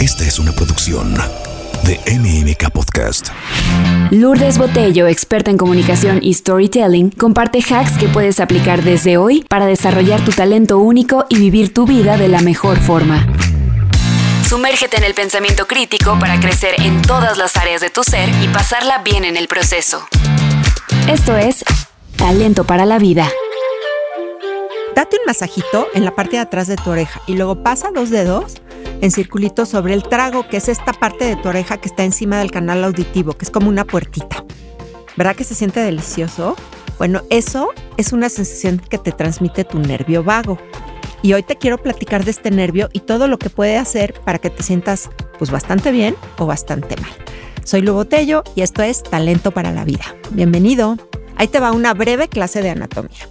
Esta es una producción de MMK Podcast. Lourdes Botello, experta en comunicación y storytelling, comparte hacks que puedes aplicar desde hoy para desarrollar tu talento único y vivir tu vida de la mejor forma. Sumérgete en el pensamiento crítico para crecer en todas las áreas de tu ser y pasarla bien en el proceso. Esto es Talento para la Vida. Date un masajito en la parte de atrás de tu oreja y luego pasa los dedos en circulito sobre el trago, que es esta parte de tu oreja que está encima del canal auditivo, que es como una puertita. ¿Verdad que se siente delicioso? Bueno, eso es una sensación que te transmite tu nervio vago. Y hoy te quiero platicar de este nervio y todo lo que puede hacer para que te sientas pues bastante bien o bastante mal. Soy Lu Botello y esto es Talento para la Vida. Bienvenido. Ahí te va una breve clase de anatomía.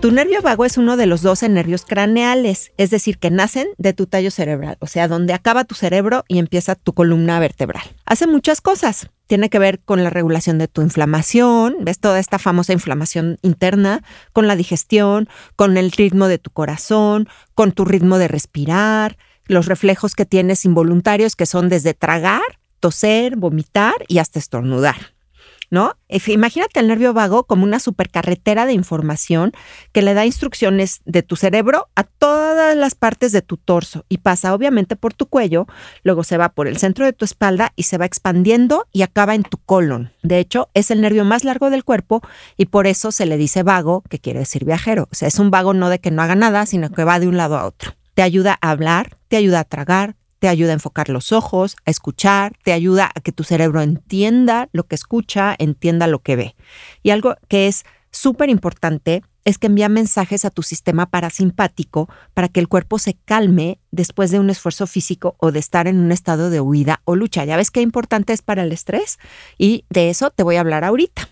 Tu nervio vago es uno de los 12 nervios craneales, es decir, que nacen de tu tallo cerebral, o sea, donde acaba tu cerebro y empieza tu columna vertebral. Hace muchas cosas. Tiene que ver con la regulación de tu inflamación, ves toda esta famosa inflamación interna, con la digestión, con el ritmo de tu corazón, con tu ritmo de respirar, los reflejos que tienes involuntarios que son desde tragar, toser, vomitar y hasta estornudar. ¿No? Imagínate el nervio vago como una supercarretera de información que le da instrucciones de tu cerebro a todas las partes de tu torso y pasa obviamente por tu cuello, luego se va por el centro de tu espalda y se va expandiendo y acaba en tu colon. De hecho, es el nervio más largo del cuerpo y por eso se le dice vago, que quiere decir viajero. O sea, es un vago no de que no haga nada, sino que va de un lado a otro. Te ayuda a hablar, te ayuda a tragar, te ayuda a enfocar los ojos, a escuchar, te ayuda a que tu cerebro entienda lo que escucha, entienda lo que ve. Y algo que es súper importante es que envía mensajes a tu sistema parasimpático para que el cuerpo se calme después de un esfuerzo físico o de estar en un estado de huida o lucha. ¿Ya ves qué importante es para el estrés? Y de eso te voy a hablar ahorita.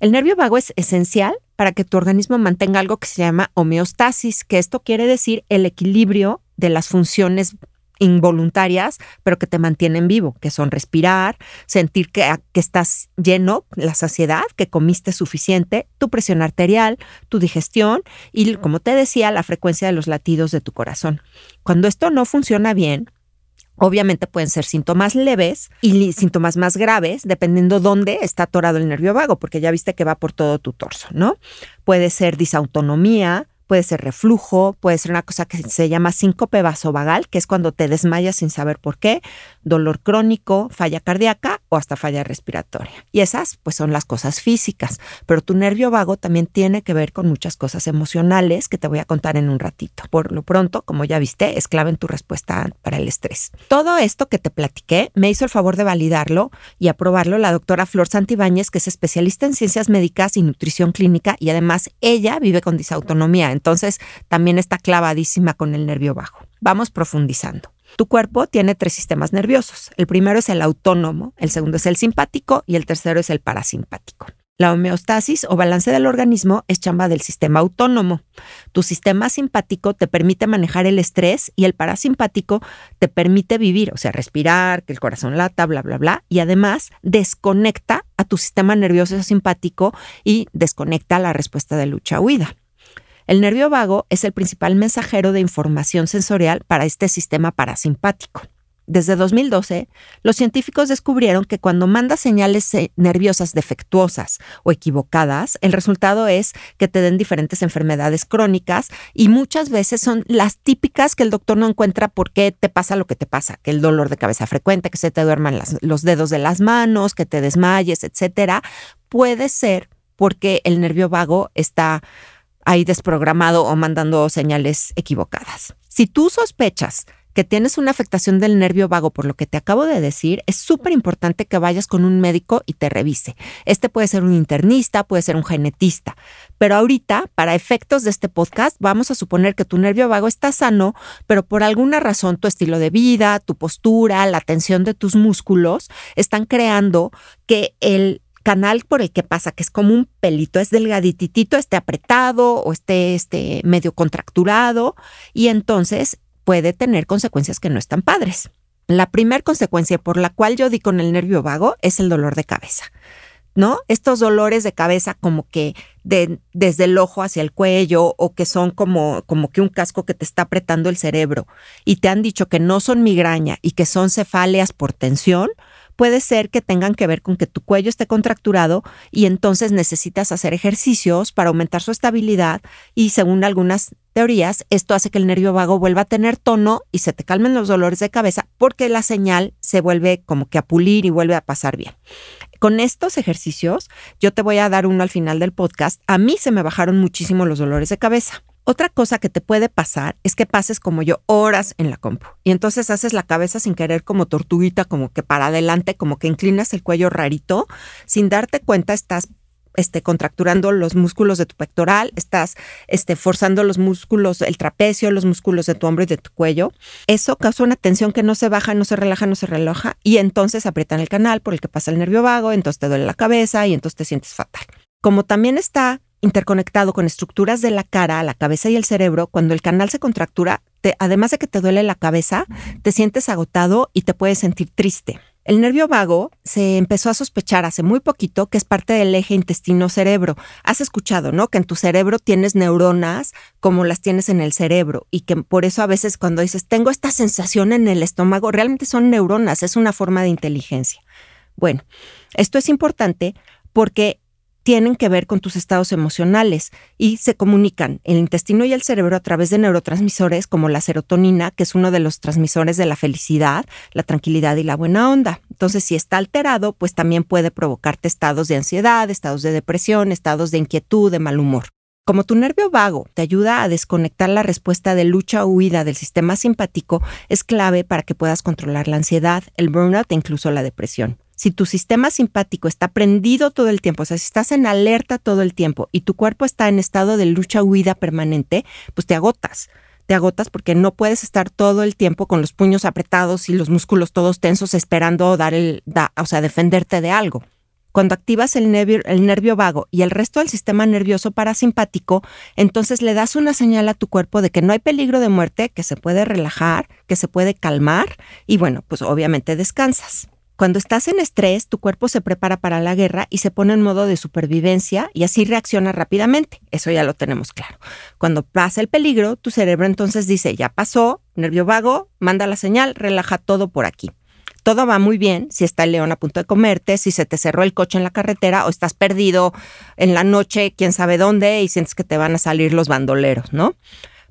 El nervio vago es esencial para que tu organismo mantenga algo que se llama homeostasis, que esto quiere decir el equilibrio de las funciones involuntarias, pero que te mantienen vivo, que son respirar, sentir que, que, estás lleno, la saciedad, que comiste suficiente, tu presión arterial, tu digestión y, como te decía, la frecuencia de los latidos de tu corazón. Cuando esto no funciona bien, Obviamente pueden ser síntomas leves y síntomas más graves, dependiendo dónde está atorado el nervio vago, porque ya viste que va por todo tu torso, ¿no? Puede ser disautonomía, puede ser reflujo, puede ser una cosa que se llama síncope vasovagal, que es cuando te desmayas sin saber por qué, dolor crónico, falla cardíaca o hasta falla respiratoria. Y esas pues son las cosas físicas, pero tu nervio vago también tiene que ver con muchas cosas emocionales que te voy a contar en un ratito. Por lo pronto, como ya viste, es clave en tu respuesta para el estrés. Todo esto que te platiqué me hizo el favor de validarlo y aprobarlo la doctora Flor Santibáñez, que es especialista en ciencias médicas y nutrición clínica y además ella vive con disautonomía entonces también está clavadísima con el nervio bajo. Vamos profundizando. Tu cuerpo tiene tres sistemas nerviosos. El primero es el autónomo, el segundo es el simpático y el tercero es el parasimpático. La homeostasis o balance del organismo es chamba del sistema autónomo. Tu sistema simpático te permite manejar el estrés y el parasimpático te permite vivir, o sea, respirar, que el corazón lata, bla, bla, bla, y además desconecta a tu sistema nervioso simpático y desconecta la respuesta de lucha-huida. El nervio vago es el principal mensajero de información sensorial para este sistema parasimpático. Desde 2012, los científicos descubrieron que cuando manda señales eh, nerviosas defectuosas o equivocadas, el resultado es que te den diferentes enfermedades crónicas y muchas veces son las típicas que el doctor no encuentra por qué te pasa lo que te pasa, que el dolor de cabeza frecuente, que se te duerman los dedos de las manos, que te desmayes, etcétera, puede ser porque el nervio vago está ahí desprogramado o mandando señales equivocadas. Si tú sospechas que tienes una afectación del nervio vago por lo que te acabo de decir, es súper importante que vayas con un médico y te revise. Este puede ser un internista, puede ser un genetista, pero ahorita, para efectos de este podcast, vamos a suponer que tu nervio vago está sano, pero por alguna razón tu estilo de vida, tu postura, la tensión de tus músculos están creando que el canal por el que pasa, que es como un pelito, es delgadititito, esté apretado o esté, esté medio contracturado y entonces puede tener consecuencias que no están padres. La primera consecuencia por la cual yo di con el nervio vago es el dolor de cabeza. ¿no? Estos dolores de cabeza como que de, desde el ojo hacia el cuello o que son como, como que un casco que te está apretando el cerebro y te han dicho que no son migraña y que son cefaleas por tensión, puede ser que tengan que ver con que tu cuello esté contracturado y entonces necesitas hacer ejercicios para aumentar su estabilidad y según algunas teorías, esto hace que el nervio vago vuelva a tener tono y se te calmen los dolores de cabeza porque la señal se vuelve como que a pulir y vuelve a pasar bien. Con estos ejercicios, yo te voy a dar uno al final del podcast. A mí se me bajaron muchísimo los dolores de cabeza. Otra cosa que te puede pasar es que pases como yo horas en la compu y entonces haces la cabeza sin querer como tortuguita, como que para adelante, como que inclinas el cuello rarito, sin darte cuenta estás este, contracturando los músculos de tu pectoral, estás este, forzando los músculos, el trapecio, los músculos de tu hombro y de tu cuello. Eso causa una tensión que no se baja, no se relaja, no se relaja y entonces aprietan el canal por el que pasa el nervio vago, entonces te duele la cabeza y entonces te sientes fatal. Como también está interconectado con estructuras de la cara, la cabeza y el cerebro, cuando el canal se contractura, además de que te duele la cabeza, te sientes agotado y te puedes sentir triste. El nervio vago se empezó a sospechar hace muy poquito que es parte del eje intestino-cerebro. Has escuchado, ¿no? Que en tu cerebro tienes neuronas como las tienes en el cerebro y que por eso a veces cuando dices, tengo esta sensación en el estómago, realmente son neuronas, es una forma de inteligencia. Bueno, esto es importante porque tienen que ver con tus estados emocionales y se comunican el intestino y el cerebro a través de neurotransmisores como la serotonina, que es uno de los transmisores de la felicidad, la tranquilidad y la buena onda. Entonces, si está alterado, pues también puede provocarte estados de ansiedad, estados de depresión, estados de inquietud, de mal humor. Como tu nervio vago te ayuda a desconectar la respuesta de lucha o huida del sistema simpático, es clave para que puedas controlar la ansiedad, el burnout e incluso la depresión si tu sistema simpático está prendido todo el tiempo, o sea, si estás en alerta todo el tiempo y tu cuerpo está en estado de lucha-huida permanente, pues te agotas. Te agotas porque no puedes estar todo el tiempo con los puños apretados y los músculos todos tensos esperando dar el, o sea, defenderte de algo. Cuando activas el nervio, el nervio vago y el resto del sistema nervioso parasimpático, entonces le das una señal a tu cuerpo de que no hay peligro de muerte, que se puede relajar, que se puede calmar y bueno, pues obviamente descansas. Cuando estás en estrés, tu cuerpo se prepara para la guerra y se pone en modo de supervivencia y así reacciona rápidamente. Eso ya lo tenemos claro. Cuando pasa el peligro, tu cerebro entonces dice, ya pasó, nervio vago, manda la señal, relaja todo por aquí. Todo va muy bien si está el león a punto de comerte, si se te cerró el coche en la carretera o estás perdido en la noche, quién sabe dónde, y sientes que te van a salir los bandoleros, ¿no?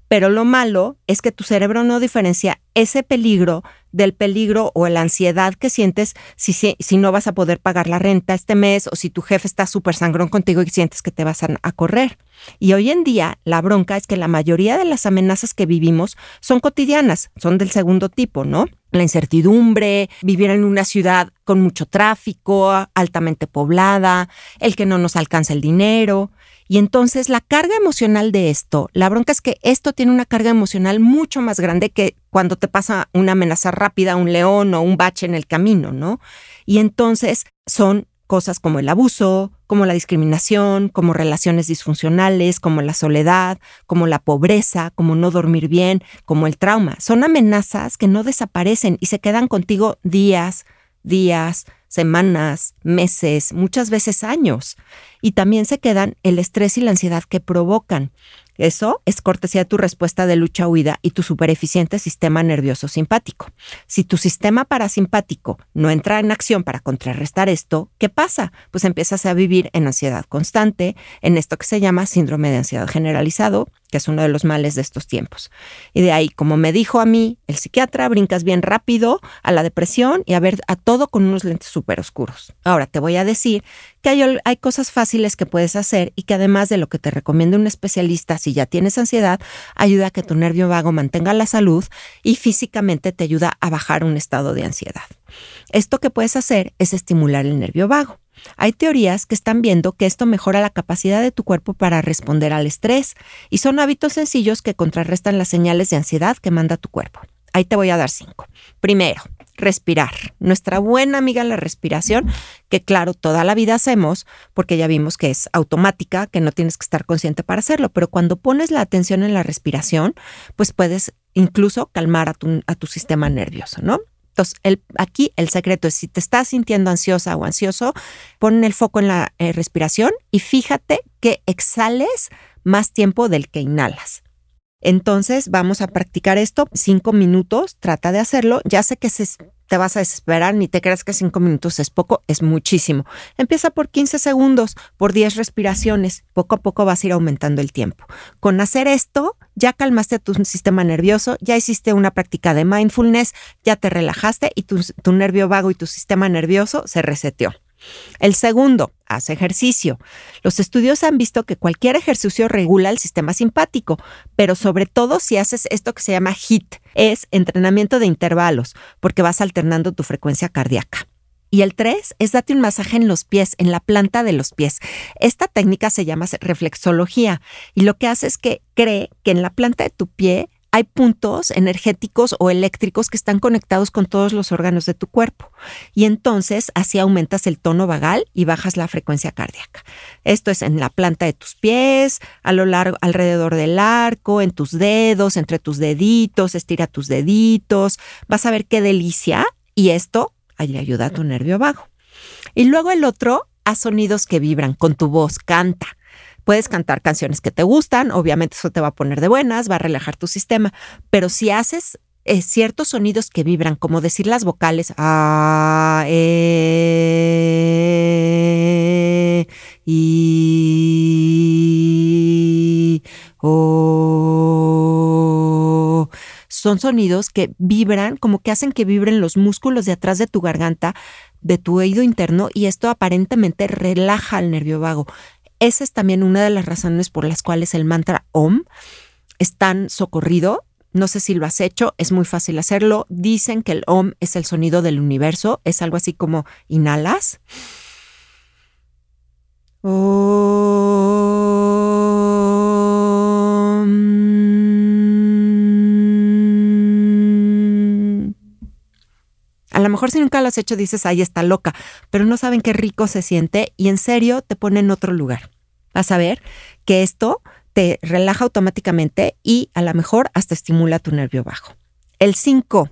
Pero lo malo es que tu cerebro no diferencia ese peligro del peligro o la ansiedad que sientes si, si, no vas a poder pagar la renta este mes o si tu jefe está súper sangrón contigo y sientes que te vas a, correr. Y hoy en día la bronca es que la mayoría de las amenazas que vivimos son cotidianas, son del segundo tipo, ¿no? La incertidumbre, vivir en una ciudad con mucho tráfico, altamente poblada, el que no nos alcanza el dinero. Y entonces la carga emocional de esto, la bronca es que esto tiene una carga emocional mucho más grande que cuando te pasa una amenaza rápida, un león o un bache en el camino, ¿no? Y entonces son cosas como el abuso, como la discriminación, como relaciones disfuncionales, como la soledad, como la pobreza, como no dormir bien, como el trauma. Son amenazas que no desaparecen y se quedan contigo días, días, semanas, meses, muchas veces años. Y también se quedan el estrés y la ansiedad que provocan. Eso es cortesía de tu respuesta de lucha-huida y tu supereficiente sistema nervioso simpático. Si tu sistema parasimpático no entra en acción para contrarrestar esto, ¿qué pasa? Pues empiezas a vivir en ansiedad constante, en esto que se llama síndrome de ansiedad generalizado, que es uno de los males de estos tiempos. Y de ahí, como me dijo a mí el psiquiatra, brincas bien rápido a la depresión y a ver a todo con unos lentes súper oscuros. Ahora te voy a decir que hay, hay, cosas fáciles que puedes hacer y que además de lo que te recomienda un especialista si ya tienes ansiedad, ayuda a que tu nervio vago mantenga la salud y físicamente te ayuda a bajar un estado de ansiedad. Esto que puedes hacer es estimular el nervio vago. Hay teorías que están viendo que esto mejora la capacidad de tu cuerpo para responder al estrés y son hábitos sencillos que contrarrestan las señales de ansiedad que manda tu cuerpo. Ahí te voy a dar cinco. Primero, respirar. Nuestra buena amiga la respiración, que claro, toda la vida hacemos, porque ya vimos que es automática, que no tienes que estar consciente para hacerlo, pero cuando pones la atención en la respiración, pues puedes incluso calmar a tu, a tu sistema nervioso, ¿no? Aquí el secreto es si te estás sintiendo ansiosa o ansioso, pon el foco en la eh, respiración y fíjate que exhales más tiempo del que inhalas. Entonces vamos a practicar esto cinco minutos, trata de hacerlo. Ya sé que te vas a desesperar, ni te creas que cinco minutos es poco, es muchísimo. Empieza por 15 segundos, por 10 respiraciones, poco a poco vas a ir aumentando el tiempo. Con hacer esto, ya calmaste tu sistema nervioso, ya hiciste una práctica de mindfulness, ya te relajaste y tu, tu nervio vago y tu sistema nervioso se reseteó. El segundo, haz ejercicio. Los estudios han visto que cualquier ejercicio regula el sistema simpático, pero sobre todo si haces esto que se llama HIT, es entrenamiento de intervalos, porque vas alternando tu frecuencia cardíaca. Y el tres es date un masaje en los pies, en la planta de los pies. Esta técnica se llama reflexología y lo que hace es que cree que en la planta de tu pie hay puntos energéticos o eléctricos que están conectados con todos los órganos de tu cuerpo. Y entonces así aumentas el tono vagal y bajas la frecuencia cardíaca. Esto es en la planta de tus pies, a lo largo, alrededor del arco, en tus dedos, entre tus deditos, estira tus deditos. Vas a ver qué delicia. Y esto le ayuda a tu nervio vago. Y luego el otro, a sonidos que vibran con tu voz, canta. Puedes cantar canciones que te gustan, obviamente eso te va a poner de buenas, va a relajar tu sistema, pero si haces eh, ciertos sonidos que vibran, como decir las vocales, ah, eh, y, son sonidos que vibran, como que hacen que vibren los músculos de atrás de tu garganta, de tu oído interno, y esto aparentemente relaja el nervio vago. Esa es también una de las razones por las cuales el mantra OM es tan socorrido. No sé si lo has hecho, es muy fácil hacerlo. Dicen que el OM es el sonido del universo, es algo así como inhalas. A lo mejor si nunca lo has hecho dices, ahí está loca, pero no saben qué rico se siente y en serio te pone en otro lugar. A ver que esto te relaja automáticamente y a lo mejor hasta estimula tu nervio bajo. El 5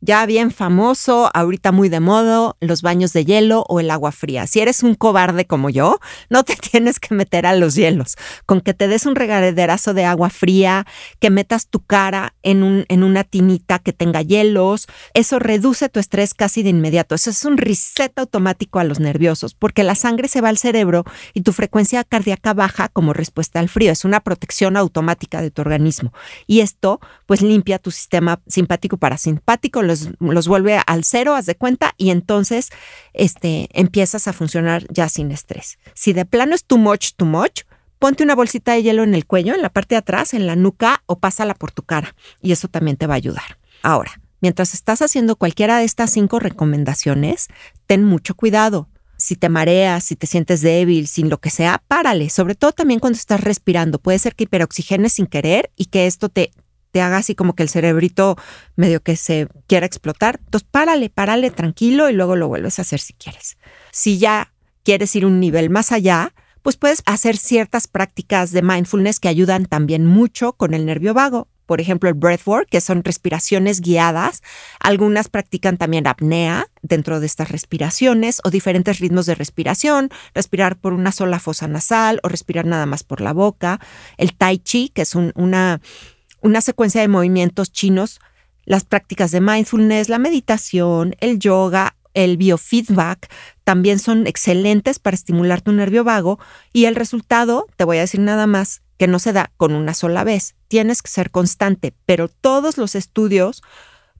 ya bien famoso, ahorita muy de moda, los baños de hielo o el agua fría. Si eres un cobarde como yo, no te tienes que meter a los hielos. Con que te des un regaderazo de agua fría, que metas tu cara en, un, en una tinita que tenga hielos, eso reduce tu estrés casi de inmediato. Eso es un reset automático a los nerviosos, porque la sangre se va al cerebro y tu frecuencia cardíaca baja como respuesta al frío. Es una protección automática de tu organismo. Y esto, pues, limpia tu sistema simpático parasimpático los, vuelve al cero, haz de cuenta, y entonces este, empiezas a funcionar ya sin estrés. Si de plano es too much, too much, ponte una bolsita de hielo en el cuello, en la parte de atrás, en la nuca o pásala por tu cara y eso también te va a ayudar. Ahora, mientras estás haciendo cualquiera de estas cinco recomendaciones, ten mucho cuidado. Si te mareas, si te sientes débil, sin lo que sea, párale. Sobre todo también cuando estás respirando. Puede ser que hiperoxigenes sin querer y que esto te, te haga así como que el cerebrito medio que se quiera explotar. Entonces, párale, párale tranquilo y luego lo vuelves a hacer si quieres. Si ya quieres ir un nivel más allá, pues puedes hacer ciertas prácticas de mindfulness que ayudan también mucho con el nervio vago. Por ejemplo, el breathwork, que son respiraciones guiadas. Algunas practican también apnea dentro de estas respiraciones o diferentes ritmos de respiración, respirar por una sola fosa nasal o respirar nada más por la boca. El tai chi, que es una una secuencia de movimientos chinos, las prácticas de mindfulness, la meditación, el yoga, el biofeedback también son excelentes para estimular tu nervio vago y el resultado, te voy a decir nada más, que no se da con una sola vez. Tienes que ser constante, pero todos los estudios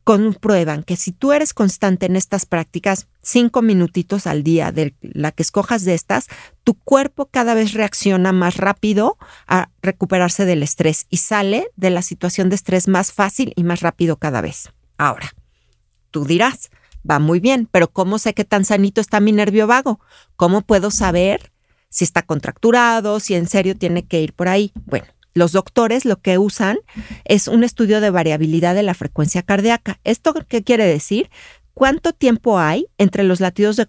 comprueban que si tú eres constante en estas prácticas, cinco minutitos al día de la que escojas de estas, tu cuerpo cada vez reacciona más rápido a recuperarse del estrés y sale de la situación de estrés más fácil y más rápido cada vez. Ahora, tú dirás, va muy bien, pero ¿cómo sé qué tan sanito está mi nervio vago? ¿Cómo puedo saber si está contracturado, si en serio tiene que ir por ahí? Bueno, los doctores lo que usan es un estudio de variabilidad de la frecuencia cardíaca. ¿Esto qué quiere decir? ¿Cuánto tiempo hay entre los latidos de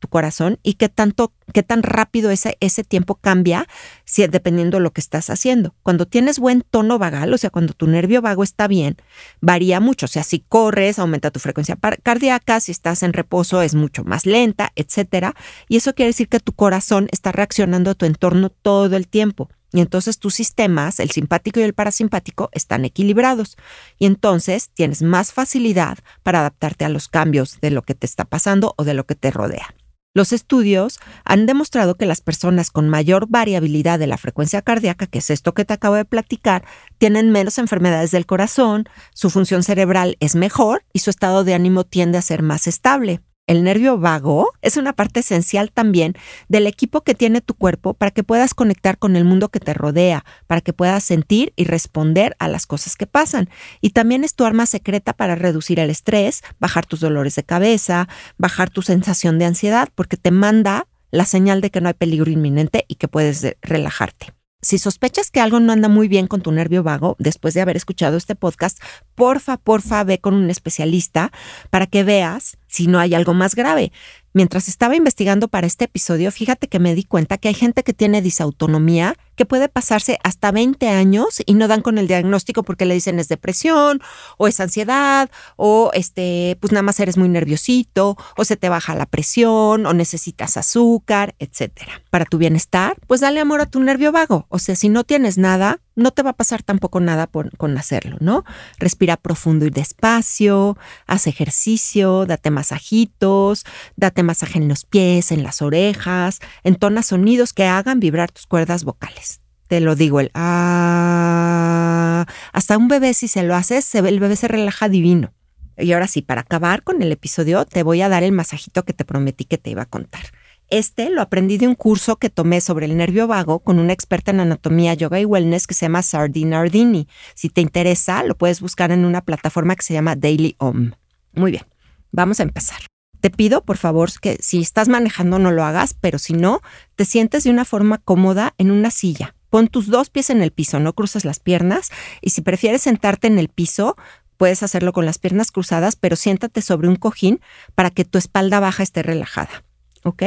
tu corazón y qué tanto, qué tan rápido ese, ese tiempo cambia si, dependiendo de lo que estás haciendo. Cuando tienes buen tono vagal, o sea, cuando tu nervio vago está bien, varía mucho. O sea, si corres, aumenta tu frecuencia cardíaca, si estás en reposo es mucho más lenta, etcétera. Y eso quiere decir que tu corazón está reaccionando a tu entorno todo el tiempo. Y entonces tus sistemas, el simpático y el parasimpático, están equilibrados. Y entonces tienes más facilidad para adaptarte a los cambios de lo que te está pasando o de lo que te rodea. Los estudios han demostrado que las personas con mayor variabilidad de la frecuencia cardíaca, que es esto que te acabo de platicar, tienen menos enfermedades del corazón, su función cerebral es mejor y su estado de ánimo tiende a ser más estable el nervio vago es una parte esencial también del equipo que tiene tu cuerpo para que puedas conectar con el mundo que te rodea, para que puedas sentir y responder a las cosas que pasan. Y también es tu arma secreta para reducir el estrés, bajar tus dolores de cabeza, bajar tu sensación de ansiedad, porque te manda la señal de que no hay peligro inminente y que puedes relajarte. Si sospechas que algo no anda muy bien con tu nervio vago después de haber escuchado este podcast, porfa, porfa, ve con un especialista para que veas si no hay algo más grave. Mientras estaba investigando para este episodio, fíjate que me di cuenta que hay gente que tiene disautonomía que puede pasarse hasta 20 años y no dan con el diagnóstico porque le dicen es depresión o es ansiedad o este pues nada más eres muy nerviosito o se te baja la presión o necesitas azúcar, etcétera. Para tu bienestar, pues dale amor a tu nervio vago. O sea, si no tienes nada, no te va a pasar tampoco nada con hacerlo, ¿no? Respira profundo y despacio, haz ejercicio, date masajitos, date masaje en los pies, en las orejas, entona sonidos que hagan vibrar tus cuerdas vocales. Te lo digo, el ah, hasta un bebé si se lo haces, el bebé se relaja divino. Y ahora sí, para acabar con el episodio, te voy a dar el masajito que te prometí que te iba a contar. Este lo aprendí de un curso que tomé sobre el nervio vago con una experta en anatomía, yoga y wellness que se llama Sardina Ardini. Si te interesa, lo puedes buscar en una plataforma que se llama Daily Om. Muy bien, vamos a empezar. Te pido, por favor, que si estás manejando no lo hagas, pero si no, te sientes de una forma cómoda en una silla. Pon tus dos pies en el piso, no cruces las piernas y si prefieres sentarte en el piso, puedes hacerlo con las piernas cruzadas, pero siéntate sobre un cojín para que tu espalda baja esté relajada. ¿Ok?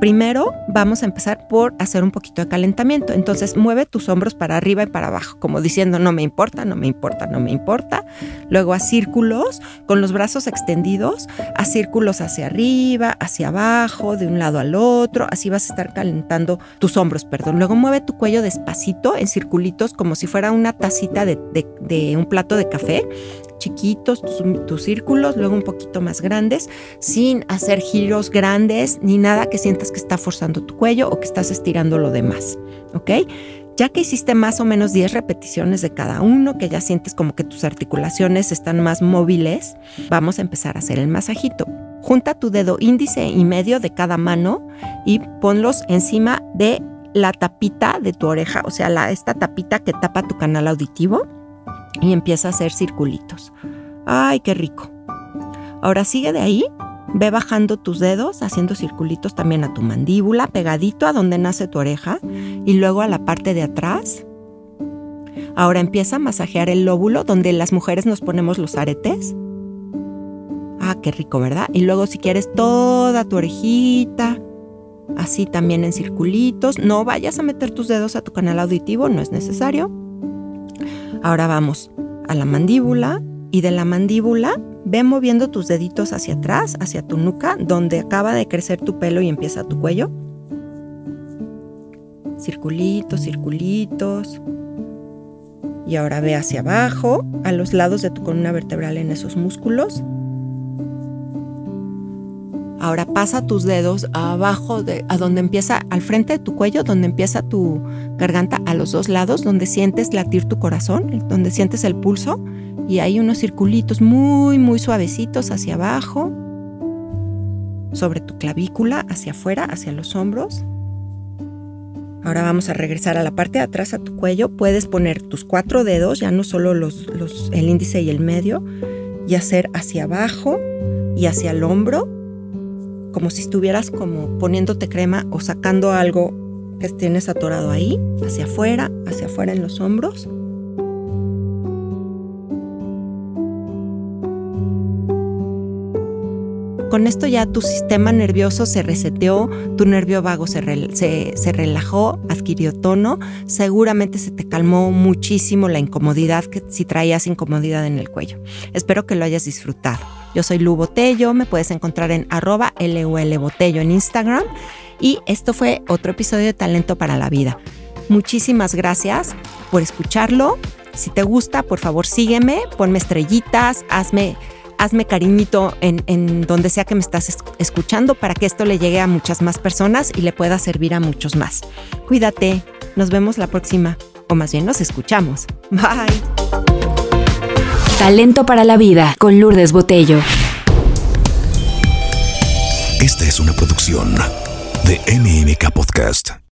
Primero vamos a empezar por hacer un poquito de calentamiento. Entonces mueve tus hombros para arriba y para abajo, como diciendo no me importa, no me importa, no me importa. Luego a círculos con los brazos extendidos, a círculos hacia arriba, hacia abajo, de un lado al otro. Así vas a estar calentando tus hombros, perdón. Luego mueve tu cuello despacito en circulitos como si fuera una tacita de, de un plato de café chiquitos, tus, círculos, luego un poquito más grandes, sin hacer giros grandes ni nada que sientas que está forzando tu cuello o que estás estirando lo demás. ¿Ok? Ya que hiciste más o menos 10 repeticiones de cada uno, que ya sientes como que tus articulaciones están más móviles, vamos a empezar a hacer el masajito. Junta tu dedo índice y medio de cada mano y ponlos encima de la tapita de tu oreja, o sea, la, esta tapita que tapa tu canal auditivo y empieza a hacer circulitos. ¡Ay, qué rico! Ahora sigue de ahí, ve bajando tus dedos, haciendo circulitos también a tu mandíbula, pegadito a donde nace tu oreja y luego a la parte de atrás. Ahora empieza a masajear el lóbulo donde las mujeres nos ponemos los aretes. Ah, qué rico, ¿verdad? Y luego si quieres toda tu orejita, así también en circulitos. No vayas a meter tus dedos a tu canal auditivo, no es necesario. Ahora vamos a la mandíbula y de la mandíbula ve moviendo tus deditos hacia atrás, hacia tu nuca, donde acaba de crecer tu pelo y empieza tu cuello. Circulitos, circulitos. Y ahora ve hacia abajo, a los lados de tu columna vertebral en esos músculos. Ahora pasa tus dedos abajo de a donde empieza al frente de tu cuello, donde empieza tu garganta a los dos lados, donde sientes latir tu corazón, donde sientes el pulso y hay unos circulitos muy muy suavecitos hacia abajo sobre tu clavícula, hacia afuera, hacia los hombros. Ahora vamos a regresar a la parte de atrás a tu cuello. Puedes poner tus cuatro dedos, ya no solo los, el índice y el medio, y hacer hacia abajo y hacia el hombro como si estuvieras como poniéndote crema o sacando algo que tienes atorado ahí, hacia afuera, hacia afuera en los hombros. con esto ya tu sistema nervioso se reseteó, tu nervio vago se, se, relajó, adquirió tono, seguramente se te calmó muchísimo la incomodidad que si traías incomodidad en el cuello. Espero que lo hayas disfrutado. Yo soy Lu Botello, me puedes encontrar en arroba Botello en Instagram y esto fue otro episodio de Talento para la Vida. Muchísimas gracias por escucharlo. Si te gusta, por favor sígueme, ponme estrellitas, hazme, hazme cariñito en, en donde sea que me estás escuchando para que esto le llegue a muchas más personas y le pueda servir a muchos más. Cuídate, nos vemos la próxima, o más bien nos escuchamos. Bye. Talento para la vida con Lourdes Botello. Esta es una producción de MMK Podcast.